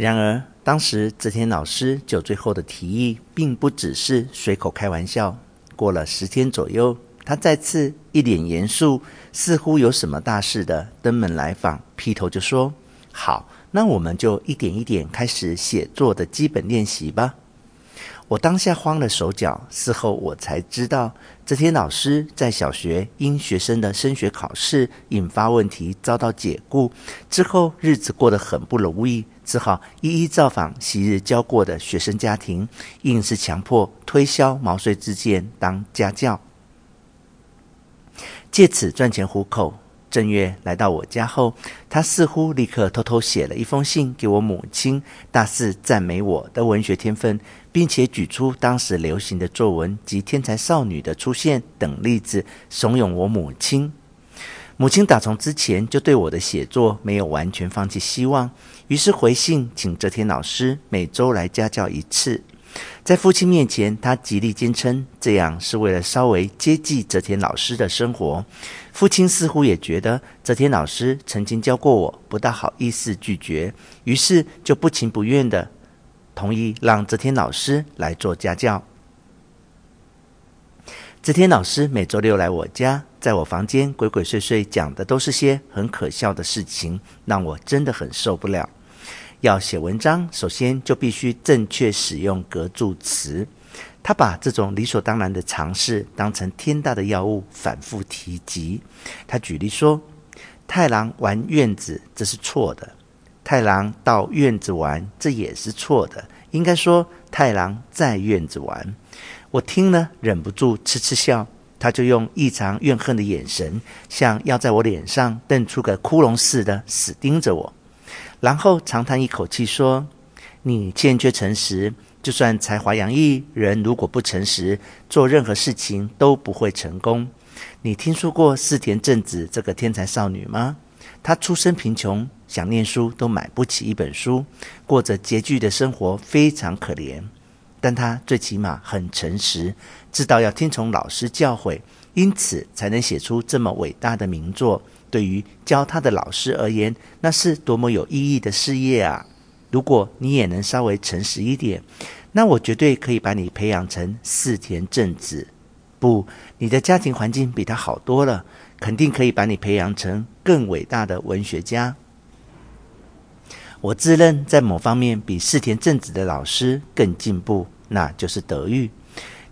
然而，当时泽田老师酒醉后的提议，并不只是随口开玩笑。过了十天左右，他再次一脸严肃，似乎有什么大事的登门来访，劈头就说：“好，那我们就一点一点开始写作的基本练习吧。”我当下慌了手脚，事后我才知道，这天老师在小学因学生的升学考试引发问题遭到解雇之后，日子过得很不容易，只好一一造访昔日教过的学生家庭，硬是强迫推销毛遂自荐当家教，借此赚钱糊口。正月来到我家后，他似乎立刻偷偷写了一封信给我母亲，大肆赞美我的文学天分，并且举出当时流行的作文及天才少女的出现等例子，怂恿我母亲。母亲打从之前就对我的写作没有完全放弃希望，于是回信请泽田老师每周来家教一次。在父亲面前，他极力坚称这样是为了稍微接济泽田老师的生活。父亲似乎也觉得泽田老师曾经教过我，不大好意思拒绝，于是就不情不愿地同意让泽田老师来做家教。泽田老师每周六来我家，在我房间鬼鬼祟祟讲的都是些很可笑的事情，让我真的很受不了。要写文章，首先就必须正确使用格助词。他把这种理所当然的常识当成天大的药物，反复提及。他举例说：“太郎玩院子，这是错的；太郎到院子玩，这也是错的。应该说，太郎在院子玩。”我听了忍不住嗤嗤笑。他就用异常怨恨的眼神，像要在我脸上瞪出个窟窿似的，死盯着我。然后长叹一口气说：“你欠缺诚实，就算才华洋溢，人如果不诚实，做任何事情都不会成功。你听说过柿田正子这个天才少女吗？她出身贫穷，想念书都买不起一本书，过着拮据的生活，非常可怜。但她最起码很诚实，知道要听从老师教诲，因此才能写出这么伟大的名作。”对于教他的老师而言，那是多么有意义的事业啊！如果你也能稍微诚实一点，那我绝对可以把你培养成柿田正子。不，你的家庭环境比他好多了，肯定可以把你培养成更伟大的文学家。我自认在某方面比柿田正子的老师更进步，那就是德育。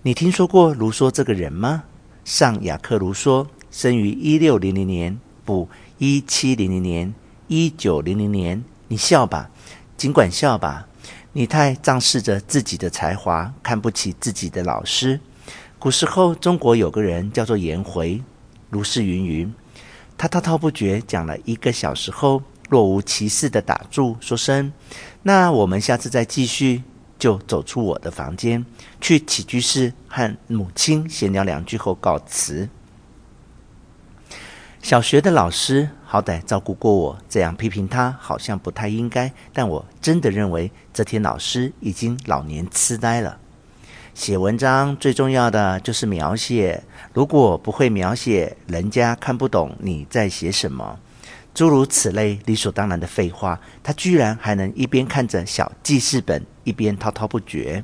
你听说过卢梭这个人吗？上雅克·卢梭生于一六零零年。不，一七零零年，一九零零年，你笑吧，尽管笑吧。你太仗势着自己的才华，看不起自己的老师。古时候，中国有个人叫做颜回，如是云云。他滔滔不绝讲了一个小时后，若无其事地打住，说声：“那我们下次再继续。”就走出我的房间，去起居室和母亲闲聊两句后告辞。小学的老师好歹照顾过我，这样批评他好像不太应该。但我真的认为这天老师已经老年痴呆了。写文章最重要的就是描写，如果不会描写，人家看不懂你在写什么。诸如此类理所当然的废话，他居然还能一边看着小记事本，一边滔滔不绝。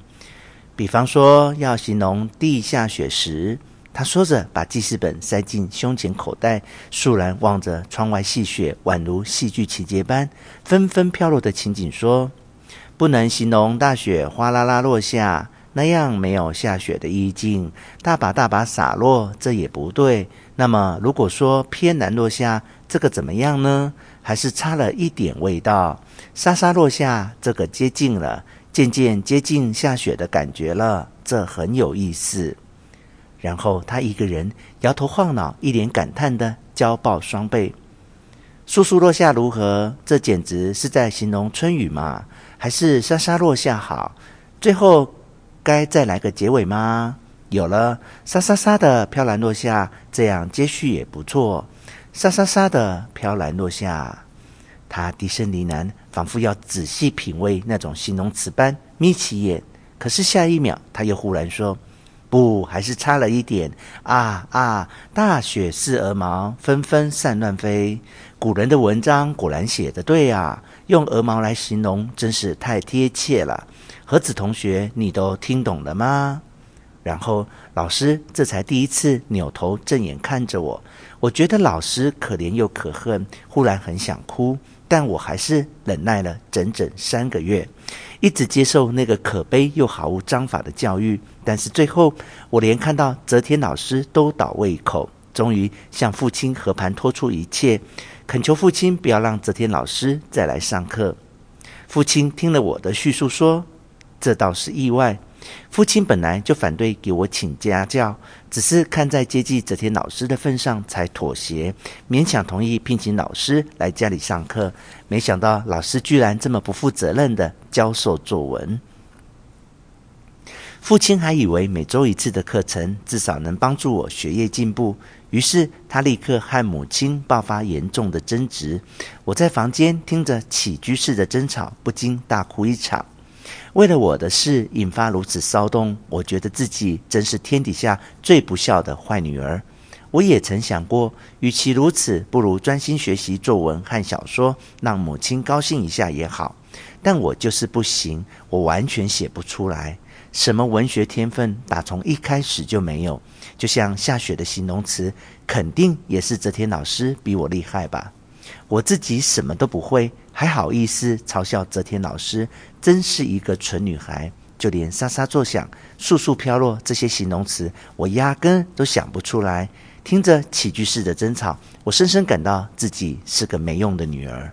比方说，要形容地下雪时。他说着，把记事本塞进胸前口袋，肃然望着窗外细雪，宛如戏剧情节般纷纷飘落的情景，说：“不能形容大雪哗啦啦落下，那样没有下雪的意境；大把大把洒落，这也不对。那么，如果说偏南落下，这个怎么样呢？还是差了一点味道。沙沙落下，这个接近了，渐渐接近下雪的感觉了，这很有意思。”然后他一个人摇头晃脑，一脸感叹地交抱双倍：“簌簌落下如何？这简直是在形容春雨嘛？还是沙沙落下好？最后该再来个结尾吗？有了，沙沙沙的飘然落下，这样接续也不错。沙沙沙的飘然落下。”他低声呢喃，仿佛要仔细品味那种形容词般眯起眼。可是下一秒，他又忽然说。不，还是差了一点啊啊！大雪似鹅毛，纷纷散乱飞。古人的文章果然写得对啊，用鹅毛来形容真是太贴切了。何子同学，你都听懂了吗？然后老师这才第一次扭头正眼看着我，我觉得老师可怜又可恨，忽然很想哭。但我还是忍耐了整整三个月，一直接受那个可悲又毫无章法的教育。但是最后，我连看到泽田老师都倒胃口，终于向父亲和盘托出一切，恳求父亲不要让泽田老师再来上课。父亲听了我的叙述说：“这倒是意外。”父亲本来就反对给我请家教，只是看在接济泽田老师的份上才妥协，勉强同意聘请老师来家里上课。没想到老师居然这么不负责任的教授作文。父亲还以为每周一次的课程至少能帮助我学业进步，于是他立刻和母亲爆发严重的争执。我在房间听着起居室的争吵，不禁大哭一场。为了我的事引发如此骚动，我觉得自己真是天底下最不孝的坏女儿。我也曾想过，与其如此，不如专心学习作文和小说，让母亲高兴一下也好。但我就是不行，我完全写不出来。什么文学天分，打从一开始就没有。就像下雪的形容词，肯定也是泽田老师比我厉害吧。我自己什么都不会，还好意思嘲笑泽田老师，真是一个蠢女孩。就连沙沙作响、簌簌飘落这些形容词，我压根都想不出来。听着起居室的争吵，我深深感到自己是个没用的女儿。